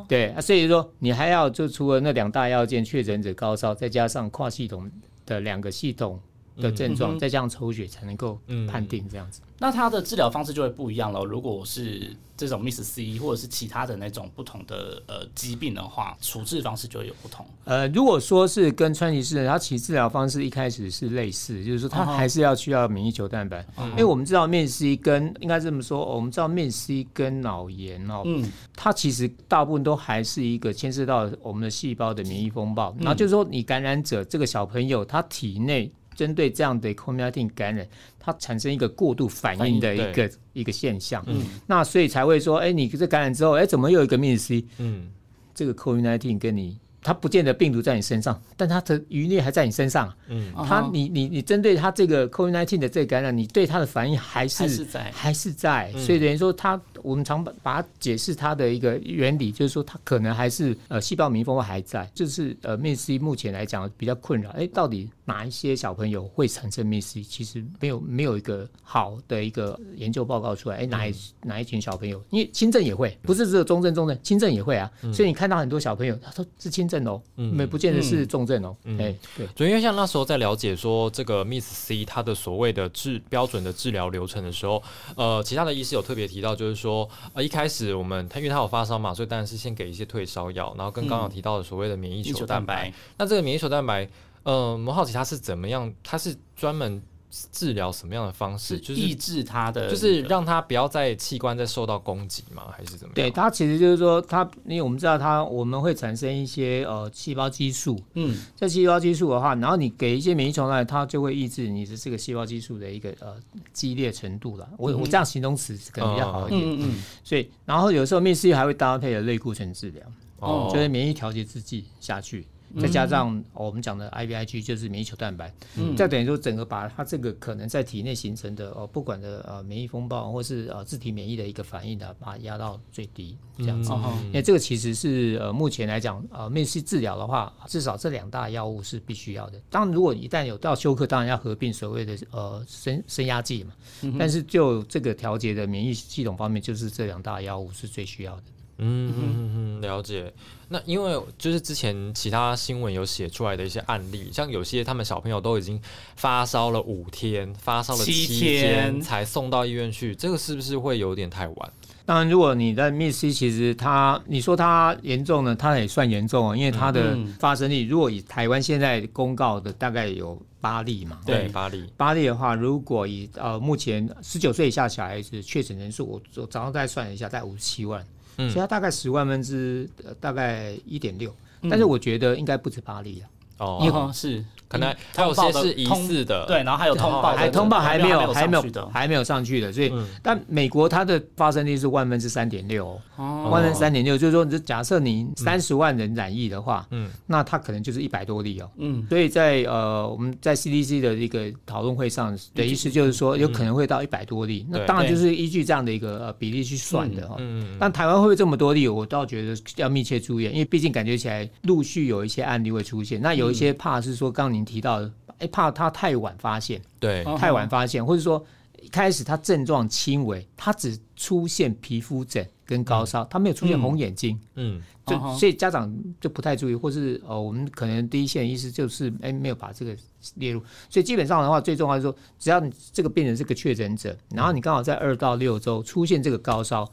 对啊，所以说你还要就除了那两大要件，确诊者高烧，再加上跨系统的两个系统的症状，再加上抽血才能够判定这样子。那它的治疗方式就会不一样了。如果是这种 Miss C 或者是其他的那种不同的呃疾病的话，处置方式就会有不同。呃，如果说是跟川崎氏，它其实治疗方式一开始是类似，就是说它还是要需要免疫球蛋白。因为我们知道面 C 跟应该这么说，我们知道面 C 跟脑炎哦，嗯，它其实大部分都还是一个牵涉到我们的细胞的免疫风暴。然后就是说，你感染者这个小朋友他体内。针对这样的 COVID-19 感染，它产生一个过度反应的一个一个现象，嗯，那所以才会说，哎，你这感染之后，哎，怎么又有一个 Miss C？嗯，这个 COVID-19 跟你。它不见得病毒在你身上，但它的余孽还在你身上。嗯，它你你你针对它这个 COVID-19 的这个感染，你对它的反应还是在还是在，所以等于说它我们常把把它解释它的一个原理，就是说它可能还是呃细胞免疫风暴还在，就是呃 Miss C 目前来讲比较困扰。哎，到底哪一些小朋友会产生 Miss C？其实没有没有一个好的一个研究报告出来。哎，哪一哪一群小朋友？因为轻症也会，不是只有中症重症，轻症也会啊。所以你看到很多小朋友，他说是轻。症哦，没不见得是重症哦。哎，对，所以因为像那时候在了解说这个 Miss C 它的所谓的治标准的治疗流程的时候，呃，其他的医师有特别提到，就是说，呃，一开始我们他因为他有发烧嘛，所以当然是先给一些退烧药，然后跟刚刚提到的所谓的免疫球蛋白。那这个免疫球蛋白，呃，我们好奇他是怎么样？他是专门。治疗什么样的方式？就是抑制他的，就是让他不要在器官再受到攻击吗？还是怎么？对，它其实就是说，它因为我们知道它，我们会产生一些呃细胞激素。嗯，这细胞激素的话，然后你给一些免疫球蛋它就会抑制你的这个细胞激素的一个呃激烈程度了。我我这样形容词可能比较好一点。嗯嗯。所以，然后有时候面试还会搭配了类固醇治疗，哦，就是免疫调节制剂下去。再加上我们讲的 IVIG 就是免疫球蛋白，再等于说整个把它这个可能在体内形成的哦，不管的呃免疫风暴或是呃自体免疫的一个反应的，把它压到最低这样子。因为这个其实是呃目前来讲呃面试治疗的话，至少这两大药物是必须要的。当然如果一旦有到休克，当然要合并所谓的呃升升压剂嘛。但是就这个调节的免疫系统方面，就是这两大药物是最需要的。嗯嗯嗯，了解。那因为就是之前其他新闻有写出来的一些案例，像有些他们小朋友都已经发烧了五天，发烧了七天才送到医院去，这个是不是会有点太晚？当然，如果你在 Miss C，其实他你说他严重呢，他也算严重哦，因为他的发生率，如果以台湾现在公告的大概有八例嘛，对，八例，八例的话，如果以呃目前十九岁以下小孩子确诊人数，我我早上再算一下，在五十七万。所以它大概十万分之大概一点六，但是我觉得应该不止八例啊。哦，是。可能还有些是疑似的，对，然后还有通报，还通报还没有，还没有，还没有上去的。所以，但美国它的发生率是万分之三点六，万分之三点六，就是说，就假设你三十万人染疫的话，嗯，那它可能就是一百多例哦，嗯，所以在呃我们在 CDC 的一个讨论会上的意思就是说，有可能会到一百多例，那当然就是依据这样的一个比例去算的哈。嗯，但台湾会不会这么多例，我倒觉得要密切注意，因为毕竟感觉起来陆续有一些案例会出现，那有一些怕是说刚刚您提到的。哎，怕他太晚发现，对，太晚发现，或者说一开始他症状轻微，他只出现皮肤疹跟高烧，他没有出现红眼睛，嗯，就所以家长就不太注意，或是呃，我们可能第一线医师就是哎没有把这个列入，所以基本上的话，最重要是说，只要你这个病人是个确诊者，然后你刚好在二到六周出现这个高烧，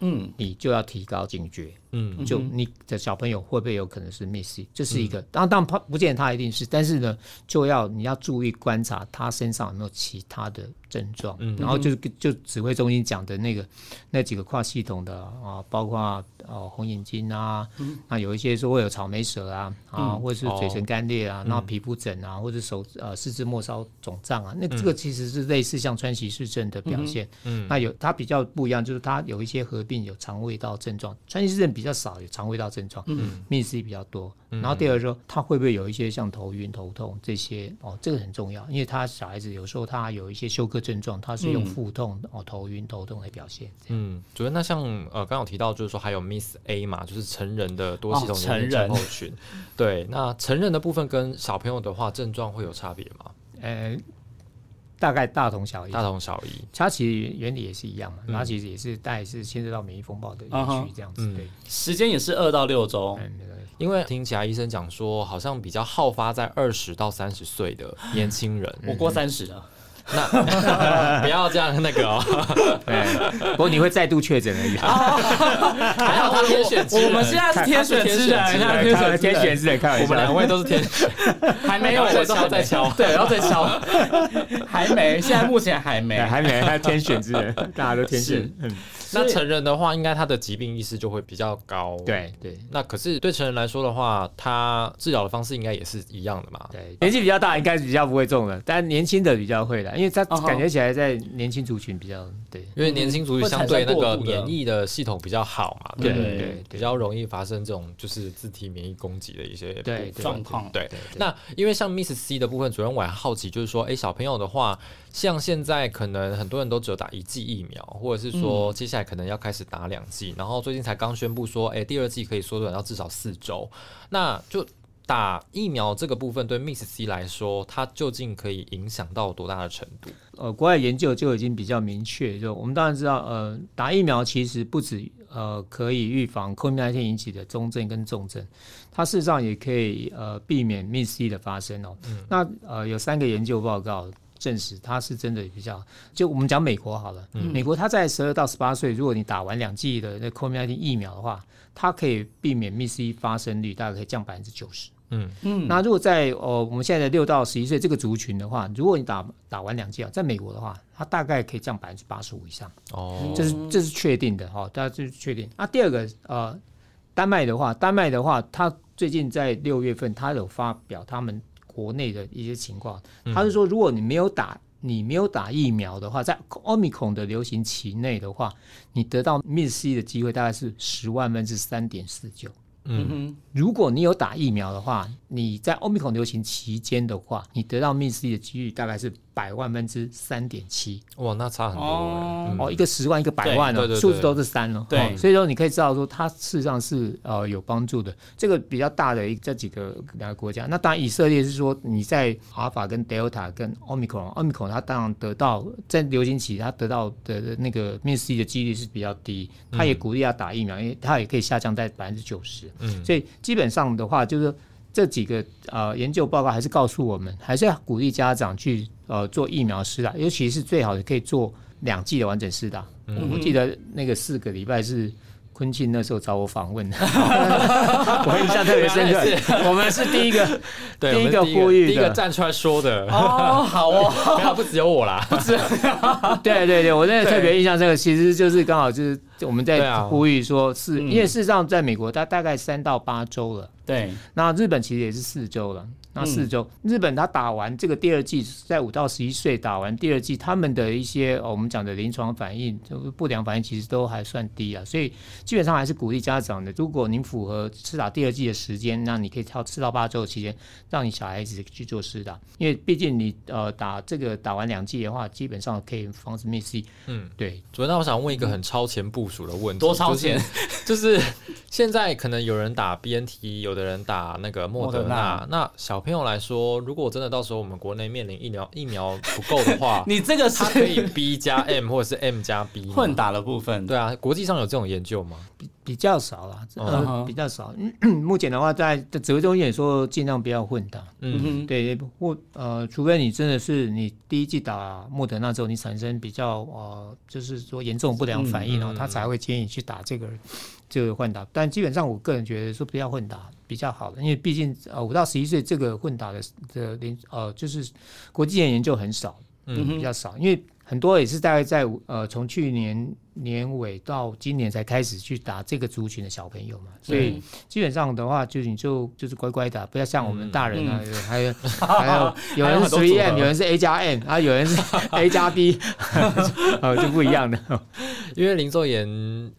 嗯，你就要提高警觉。嗯，就你的小朋友会不会有可能是 miss？这是一个，当当然不不见他一定是，但是呢，就要你要注意观察他身上有没有其他的症状。嗯，然后就是就指挥中心讲的那个那几个跨系统的啊，包括啊红眼睛啊，那有一些说会有草莓舌啊啊，或者是嘴唇干裂啊，然后皮肤疹啊，或者手呃四肢末梢肿胀啊，那这个其实是类似像川崎氏症的表现。嗯，那有它比较不一样，就是它有一些合并有肠胃道症状，川崎氏症比。比较少有肠胃道症状，嗯，miss 比较多。然后第二说，他会不会有一些像头晕、头痛这些？哦，这个很重要，因为他小孩子有时候他有一些休克症状，他是用腹痛、哦头晕、头痛来表现。嗯，主任，那像呃，刚刚有提到就是说还有 miss A 嘛，就是成人的多系统成人症候群。对，那成人的部分跟小朋友的话，症状会有差别吗？呃。大概大同小异，大同小异。它其实原理也是一样嘛，它其实也是大概是牵涉到免疫风暴的区这样子。对，时间也是二到六周。因为听其他医生讲说，好像比较好发在二十到三十岁的年轻人。我过三十了。那 不要这样那个哦，对，不过你会再度确诊而已。还好他天选之人，我们现在是天选之人，天选天选之人，开玩笑。我们两位都是天选，还没有，再敲再敲，对，然后再敲，还没，现在目前还没，还没，还天选之人，大家都天选，嗯。那成人的话，应该他的疾病意识就会比较高。对对。那可是对成人来说的话，他治疗的方式应该也是一样的嘛？对。年纪比较大，应该比较不会中的，但年轻的比较会的，因为他感觉起来在年轻族群比较对。因为年轻族群相对那个免疫的系统比较好嘛，对对对，比较容易发生这种就是自体免疫攻击的一些状况。对。那因为像 Miss C 的部分，主任我还好奇，就是说，哎，小朋友的话，像现在可能很多人都只有打一剂疫苗，或者是说接下来可能要开始打。两剂，然后最近才刚宣布说，哎，第二剂可以缩短到至少四周。那就打疫苗这个部分，对 Miss C 来说，它究竟可以影响到多大的程度？呃，国外研究就已经比较明确，就我们当然知道，呃，打疫苗其实不止呃可以预防 COVID-19 引起的中症跟重症，它事实上也可以呃避免 Miss C 的发生哦。那呃有三个研究报告。证实它是真的比较，就我们讲美国好了，美国它在十二到十八岁，如果你打完两剂的那 COVID-19 疫苗的话，它可以避免 Miss C 发生率大概可以降百分之九十。嗯嗯，那如果在哦我们现在的六到十一岁这个族群的话，如果你打打完两剂啊，在美国的话，它大概可以降百分之八十五以上。哦，这是这是确定的哈，大家这是确定。那第二个呃，丹麦的话，丹麦的话，它最近在六月份，它有发表他们。国内的一些情况，他是说，如果你没有打，你没有打疫苗的话，在奥密克戎的流行期内的话，你得到 Miss C 的机会大概是十万分之三点四九。嗯。哼，如果你有打疫苗的话，你在欧米孔流行期间的话，你得到 MIS-C 的几率大概是百万分之三点七。哇，那差很多哦，一个十万，一个百万哦，数字都是三哦。对，所以说你可以知道说它事实上是呃有帮助的。这个比较大的一这几个两个国家，那当然以色列是说你在阿尔法跟 Delta 跟欧米孔，欧米孔它当然得到在流行期它得到的那个 MIS-C 的几率是比较低，它也鼓励要打疫苗，因为它也可以下降在百分之九十。嗯，所以基本上的话，就是这几个呃研究报告还是告诉我们，还是要鼓励家长去呃做疫苗施打，尤其是最好的可以做两剂的完整施打。我记得那个四个礼拜是。昆庆那时候找我访问，我印象特别深刻。我们是第一个，第一个呼吁，第一个站出来说的。哦，好哦，没有，不只有我啦，不止。对对对，我真的特别印象深刻，其实就是刚好就是我们在呼吁说，是因为事实上在美国，它大概三到八周了。对，那日本其实也是四周了。那四周，日本他打完这个第二季，在五到十一岁打完第二季，他们的一些我们讲的临床反应，就是不良反应，其实都还算低啊。所以基本上还是鼓励家长的，如果您符合施打第二季的时间，那你可以挑四到八周的期间，让你小孩子去做施打，因为毕竟你呃打这个打完两剂的话，基本上可以防止 miss。嗯，对。主任，那我想问一个很超前部署的问题，多超前？就是现在可能有人打 BNT，有的人打那个莫德纳，那小。朋友来说，如果真的到时候我们国内面临疫苗疫苗不够的话，你这个是可以 B 加 M 或者是 M 加 B 混打的部分。对啊，国际上有这种研究吗？比比较少啦，呃，比较少。目前的话，在指挥中心也说尽量不要混打。嗯。哼，对，或呃，除非你真的是你第一季打莫德纳之后，你产生比较呃，就是说严重不良反应哦，他才会建议去打这个。这个混打，但基本上我个人觉得说不要混打比较好的，因为毕竟呃五到十一岁这个混打的的连呃就是国际研究很少，嗯比较少，因为很多也是大概在呃从去年。年尾到今年才开始去打这个族群的小朋友嘛，所以基本上的话，就你就就是乖乖打，不要像我们大人啊，还有 还有有人是 three M，有人是 A 加 n 啊，有人是 A 加 B，呃，就不一样的。因为林作言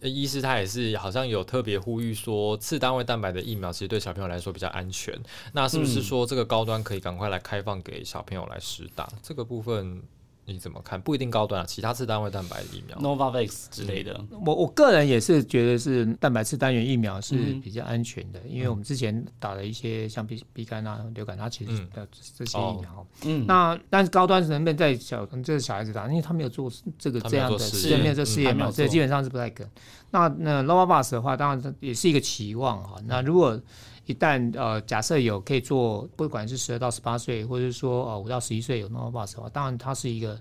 医师他也是好像有特别呼吁说，次单位蛋白的疫苗其实对小朋友来说比较安全。那是不是说这个高端可以赶快来开放给小朋友来实打这个部分？你怎么看？不一定高端啊，其他次单位蛋白疫苗，Novavax 之类的。我我个人也是觉得是蛋白质单元疫苗是比较安全的，因为我们之前打了一些像鼻鼻肝啊、流感，它其实的这些疫苗。嗯。那但是高端能不能在小这个小孩子打？因为他没有做这个这样的试验，没有这试验嘛，所以基本上是不太可能。那那 Novavax 的话，当然也是一个期望哈。那如果一旦呃，假设有可以做，不管是十二到十八岁，或者说呃五到十一岁有 Novavax 的话，当然它是一个。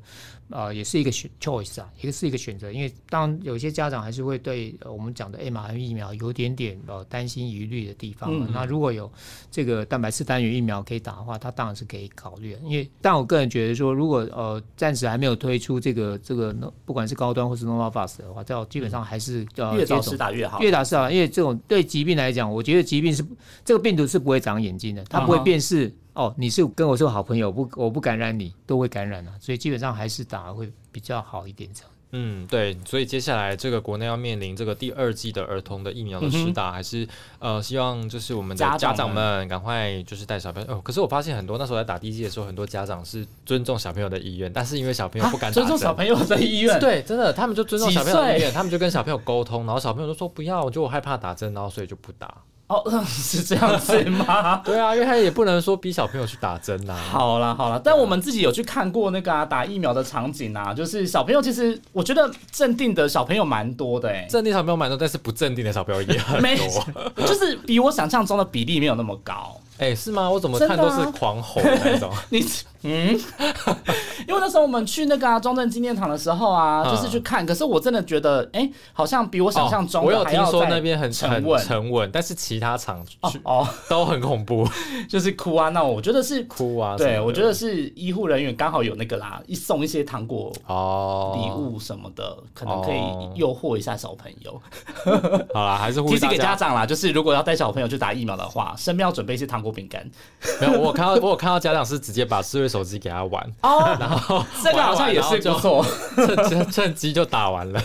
呃，也是一个选 choice 啊，一个是一个选择，因为当有些家长还是会对我们讲的 mRNA 疫苗有点点呃担心疑虑的地方。那如果有这个蛋白质单元疫苗可以打的话，他当然是可以考虑的。因为但我个人觉得说，如果呃暂时还没有推出这个这个，不管是高端或是 Novavax 的话，这基本上还是呃越早施打越好，越早施打，因为这种对疾病来讲，我觉得疾病是这个病毒是不会长眼睛的，它不会辨识。哦，你是跟我是好朋友，不，我不感染你，都会感染啊，所以基本上还是打会比较好一点这样。嗯，对，所以接下来这个国内要面临这个第二季的儿童的疫苗的施打，还是呃，希望就是我们的家长们赶快就是带小朋友。哦，可是我发现很多那时候在打第一季的时候，很多家长是尊重小朋友的意愿，但是因为小朋友不敢尊重小朋友的意愿，对，真的，他们就尊重小朋友的意愿，他们就跟小朋友沟通，然后小朋友就说不要，我觉得我害怕打针，然后所以就不打。哦，是这样子吗？对啊，因为他也不能说逼小朋友去打针呐。好啦好啦，但我们自己有去看过那个啊打疫苗的场景啊，就是小朋友其实我觉得镇定的小朋友蛮多的哎，镇定小朋友蛮多，但是不镇定的小朋友也很多，就是比我想象中的比例没有那么高。哎，是吗？我怎么看都是狂吼那种。你嗯，因为那时候我们去那个中正纪念堂的时候啊，就是去看。可是我真的觉得，哎，好像比我想象中，我有听说那边很沉稳，沉稳。但是其他场去哦都很恐怖，就是哭啊闹。我觉得是哭啊，对我觉得是医护人员刚好有那个啦，一送一些糖果哦礼物什么的，可能可以诱惑一下小朋友。好啦，还是提醒给家长啦，就是如果要带小朋友去打疫苗的话，身边要准备一些糖。果饼干。没有，我看到我有看到家长是直接把智慧手机给他玩，哦，然后这个好像也是不错，趁趁趁机就打完了。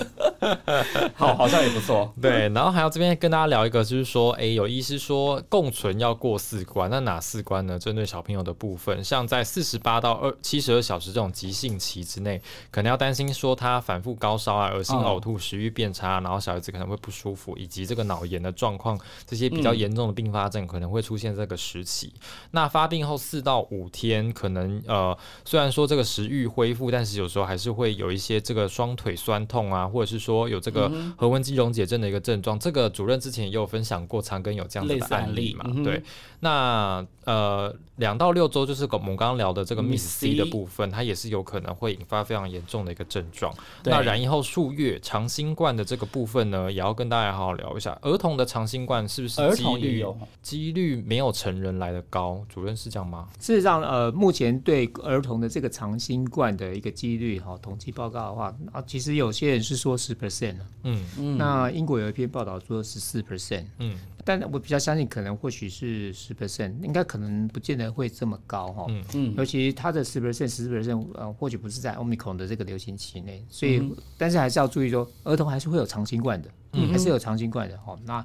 好，好像也不错。对，然后还要这边跟大家聊一个，就是说，哎，有医师说共存要过四关，那哪四关呢？针对小朋友的部分，像在四十八到二七十二小时这种急性期之内，可能要担心说他反复高烧啊、恶心、呕吐、食欲变差，然后小孩子可能会不舒服，以及这个脑炎的状况，这些比较严重的并发症可能会出现这个时期。那发病后四到五天，可能呃，虽然说这个食欲恢复，但是有时候还是会有一些这个双腿酸痛啊，或者是说有这个核温肌溶解症的一个症状。这个主任之前也有分享过，长庚有这样子的案例嘛？对，那呃。两到六周就是我们刚刚聊的这个 Miss C 的部分，它也是有可能会引发非常严重的一个症状。那染疫后数月长新冠的这个部分呢，也要跟大家好好聊一下。儿童的长新冠是不是几率几率没有成人来的高？主任是这样吗？事实上，呃，目前对儿童的这个长新冠的一个几率哈，统计报告的话啊，其实有些人是说十 percent 嗯嗯。那英国有一篇报道说十四 percent。嗯。但我比较相信，可能或许是十 percent，应该可能不见得会这么高哈。嗯嗯。尤其它的十 percent、十四 percent，呃，或许不是在 omicron 的这个流行期内，所以，但是还是要注意说，儿童还是会有长新冠的，嗯还是有长新冠的哈。那。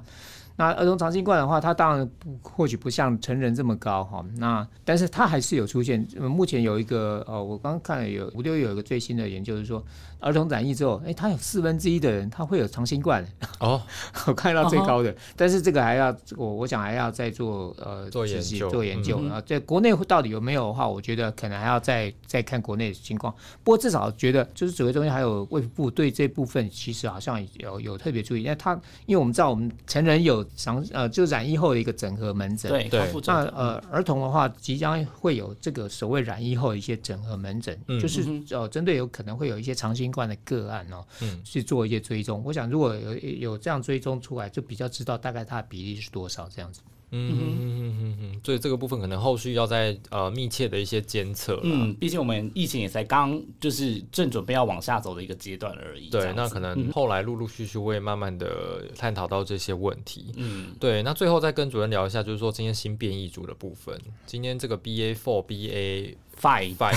那儿童长新冠的话，它当然不或许不像成人这么高哈。那但是它还是有出现。目前有一个呃，我刚刚看了有五六有一个最新的研究，是说儿童染疫之后，哎，他有四分之一的人他会有长新冠哦。我看到最高的，但是这个还要我我想还要再做呃做研究做研究啊。在国内到底有没有的话，我觉得可能还要再再看国内的情况。不过至少觉得就是指挥中心还有卫福部对这部分其实好像有有特别注意，因为他因为我们知道我们成人有。长呃，就染疫后的一个整合门诊。对对。那呃，儿童的话，即将会有这个所谓染疫后的一些整合门诊，就是呃，针对有可能会有一些长新冠的个案哦，去做一些追踪。我想，如果有有这样追踪出来，就比较知道大概它的比例是多少这样子。嗯嗯嗯嗯嗯，所以这个部分可能后续要在呃密切的一些监测。嗯，毕竟我们疫情也才刚就是正准备要往下走的一个阶段而已。对，那可能后来陆陆续续会慢慢的探讨到这些问题。嗯，对，那最后再跟主任聊一下，就是说今天新变异组的部分，今天这个 BA four BA。Five five，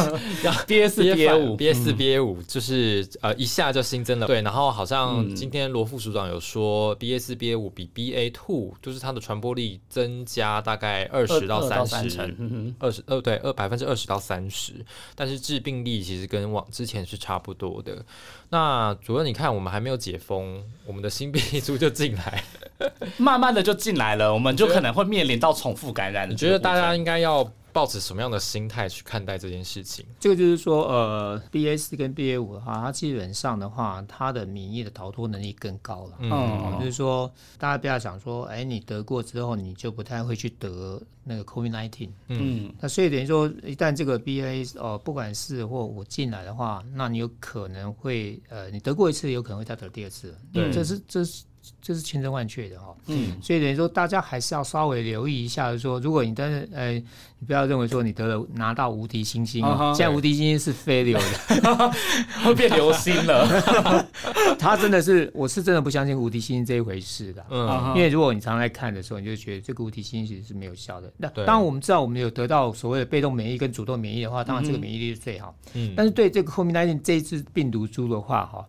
要 B S B A 五。B S B A 五就是呃一下就新增了。对，然后好像今天罗副署长有说 B S B A 五比 B A two 就是它的传播力增加大概二十到三十，二十二对二百分之二十到三十，但是致病力其实跟往之前是差不多的。那主任你看我们还没有解封，我们的新变异株就进来，慢慢的就进来了，我们就可能会面临到重复感染。你觉得大家应该要？抱持什么样的心态去看待这件事情？这个就是说，呃，B A 四跟 B A 五的话，它基本上的话，它的免疫的逃脱能力更高了。嗯，就是说，大家不要想说，哎，你得过之后，你就不太会去得那个 COVID nineteen。嗯，那所以等于说，一旦这个 B A 哦，不管是或我进来的话，那你有可能会，呃，你得过一次，有可能会再得第二次。对，这是这是。这是千真万确的哈，嗯，所以等于说大家还是要稍微留意一下，说如果你但是呃，你不要认为说你得了拿到无敌星星，现在无敌星星是飞流的，会变流星了。他真的是，我是真的不相信无敌星星这一回事的，嗯，因为如果你常在看的时候，你就觉得这个无敌星星其实是没有效的。那当然我们知道我们有得到所谓的被动免疫跟主动免疫的话，当然这个免疫力是最好，嗯，但是对这个 COVID-19 这一支病毒株的话，哈。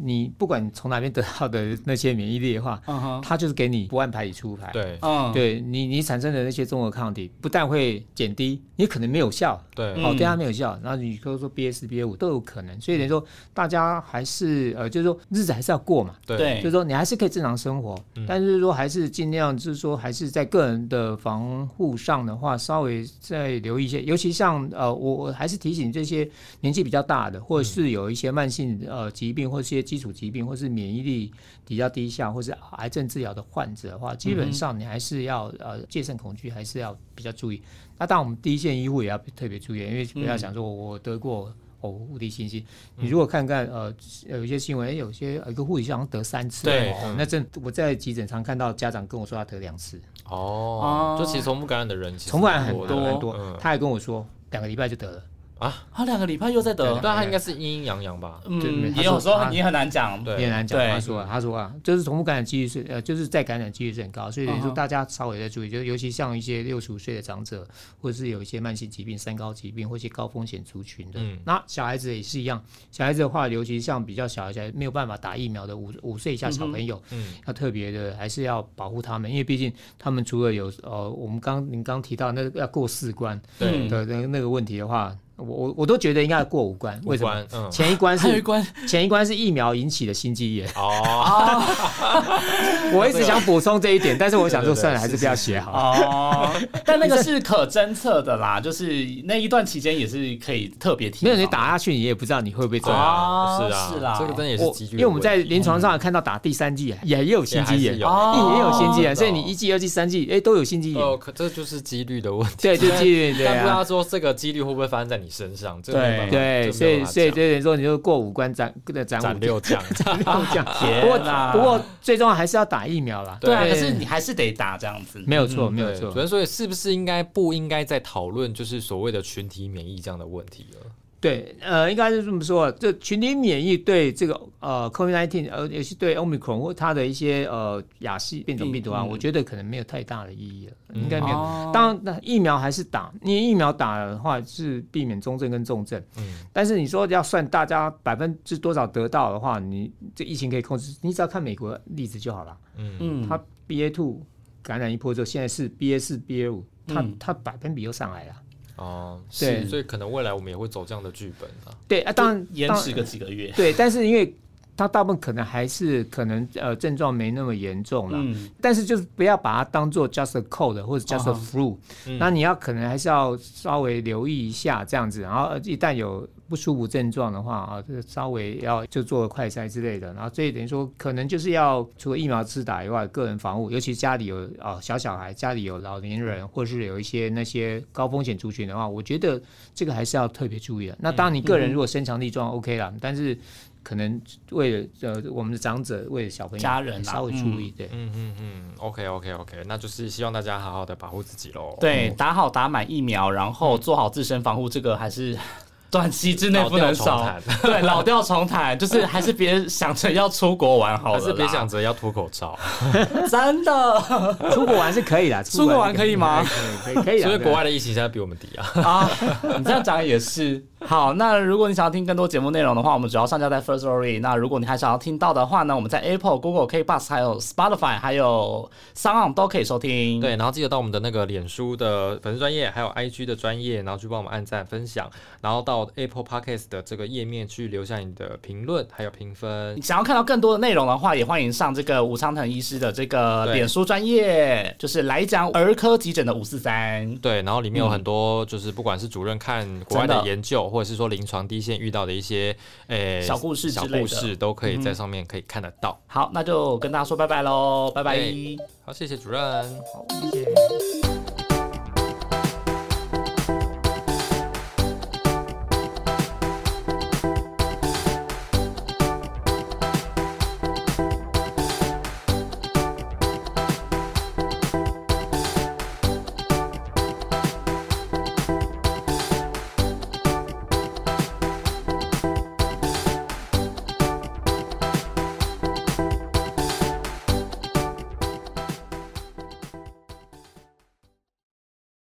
你不管从哪边得到的那些免疫力的话，它就是给你不按牌理出牌。对，嗯对你你产生的那些综合抗体不但会减低，你可能没有效。对，哦，对它没有效。然后你可以说 B S B A 五都有可能。所以等于说大家还是呃，就是说日子还是要过嘛。对，就是说你还是可以正常生活，但是说还是尽量就是说还是在个人的防护上的话，稍微再留意一些。尤其像呃，我我还是提醒这些年纪比较大的，或者是有一些慢性呃疾病或者些。基础疾病或是免疫力比较低下，或是癌症治疗的患者的话，基本上你还是要呃戒慎恐惧，还是要比较注意。那当然，我们第一线医护也要特别注意，因为不要想说我得过哦无敌信心。你如果看看呃有一些新闻，有些一个护理师好像得三次，对，那这我在急诊常看到家长跟我说他得两次。哦，就其实重复感染的人，重复感染很多很多。他还跟我说两个礼拜就得了。啊，他两个礼拜又在得，但他应该是阴阴阳阳吧？嗯，也有时候你很难讲，对，也难讲。他说，他说啊，就是重复感染几率是呃，就是再感染几率是很高，所以说大家稍微在注意，就尤其像一些六十五岁的长者，或者是有一些慢性疾病、三高疾病或一些高风险族群的，那小孩子也是一样。小孩子的话，尤其像比较小孩没有办法打疫苗的五五岁以下小朋友，嗯，要特别的还是要保护他们，因为毕竟他们除了有呃，我们刚您刚提到那要过四关的那那个问题的话。我我我都觉得应该过五关，为什么？前一关是 前一关是疫苗引起的心肌炎。哦，我一直想补充这一点，但是我想说算了，还是不要写好。哦，但那个是可侦测的啦，就是那一段期间也是可以特别提。没有你打下去，你也不知道你会不会中。啊，是啊，是啦，这个真的也是几率。因为我们在临床上看到打第三剂也也有心肌炎，也有心肌炎，所以你一剂、二剂、三剂，哎，都有心肌炎。哦，可这就是几率的问题。对，就几率。但不知道说这个几率会不会发生在你身上？对对，所以所以这等于说你就过五关斩的斩斩六将，斩六将。不过不过最重要还是要打疫苗啦。对啊，可是你还是得打这样子。没有错，没有错。所以所以是不是应该不应该再讨论就是所谓的群体免疫这样的问题了？对，呃，应该是这么说，这群体免疫对这个呃，COVID-19，呃，尤其对 Omicron 或它的一些呃亚系变种病毒啊，我觉得可能没有太大的意义了，应该没有。当然，那疫苗还是打，因为疫苗打的话是避免中症跟重症。嗯。但是你说要算大家百分之多少得到的话，你这疫情可以控制，你只要看美国例子就好了。嗯嗯。它 BA two 感染一波之后，现在是 BA 四、BA 五，它它百分比又上来了。哦，对，所以可能未来我们也会走这样的剧本啊。对啊，当然延迟个几个月。对，但是因为它大部分可能还是可能呃症状没那么严重了，嗯，但是就是不要把它当做 just a cold 或者 just a flu，那你要可能还是要稍微留意一下这样子，然后一旦有。不舒服症状的话啊，这稍微要就做快筛之类的，然后所以等于说可能就是要除了疫苗自打以外，个人防护，尤其家里有啊小小孩，家里有老年人，或者是有一些那些高风险族群的话，我觉得这个还是要特别注意的。那当然你个人如果身强力壮 OK 了，但是可能为了呃我们的长者，为了小朋友家人稍微注意，对，嗯嗯嗯，OK OK OK，那就是希望大家好好的保护自己喽。对，打好打满疫苗，然后做好自身防护，这个还是。短期之内不能少，对，老调重弹，就是还是别想着要出国玩好了，还是别想着要脱口罩，真的，出国玩是可以的，出国玩可以吗？可以，可以，可以。所以国外的疫情现在比我们低啊，啊，你这样讲也是。好，那如果你想要听更多节目内容的话，我们主要上架在 First Story。那如果你还想要听到的话呢，我们在 Apple、Google、K Bus、还有 Spotify、还有 Sound 都可以收听。对，然后记得到我们的那个脸书的粉丝专业，还有 IG 的专业，然后去帮我们按赞分享，然后到 Apple Podcast 的这个页面去留下你的评论还有评分。想要看到更多的内容的话，也欢迎上这个吴昌腾医师的这个脸书专业，就是来讲儿科急诊的五四三。对，然后里面有很多就是不管是主任看国外的研究，或者是说临床。第一线遇到的一些诶小故事、小故事都可以在上面可以看得到。好，那就跟大家说拜拜喽，拜拜。好，谢谢主任。好，谢谢。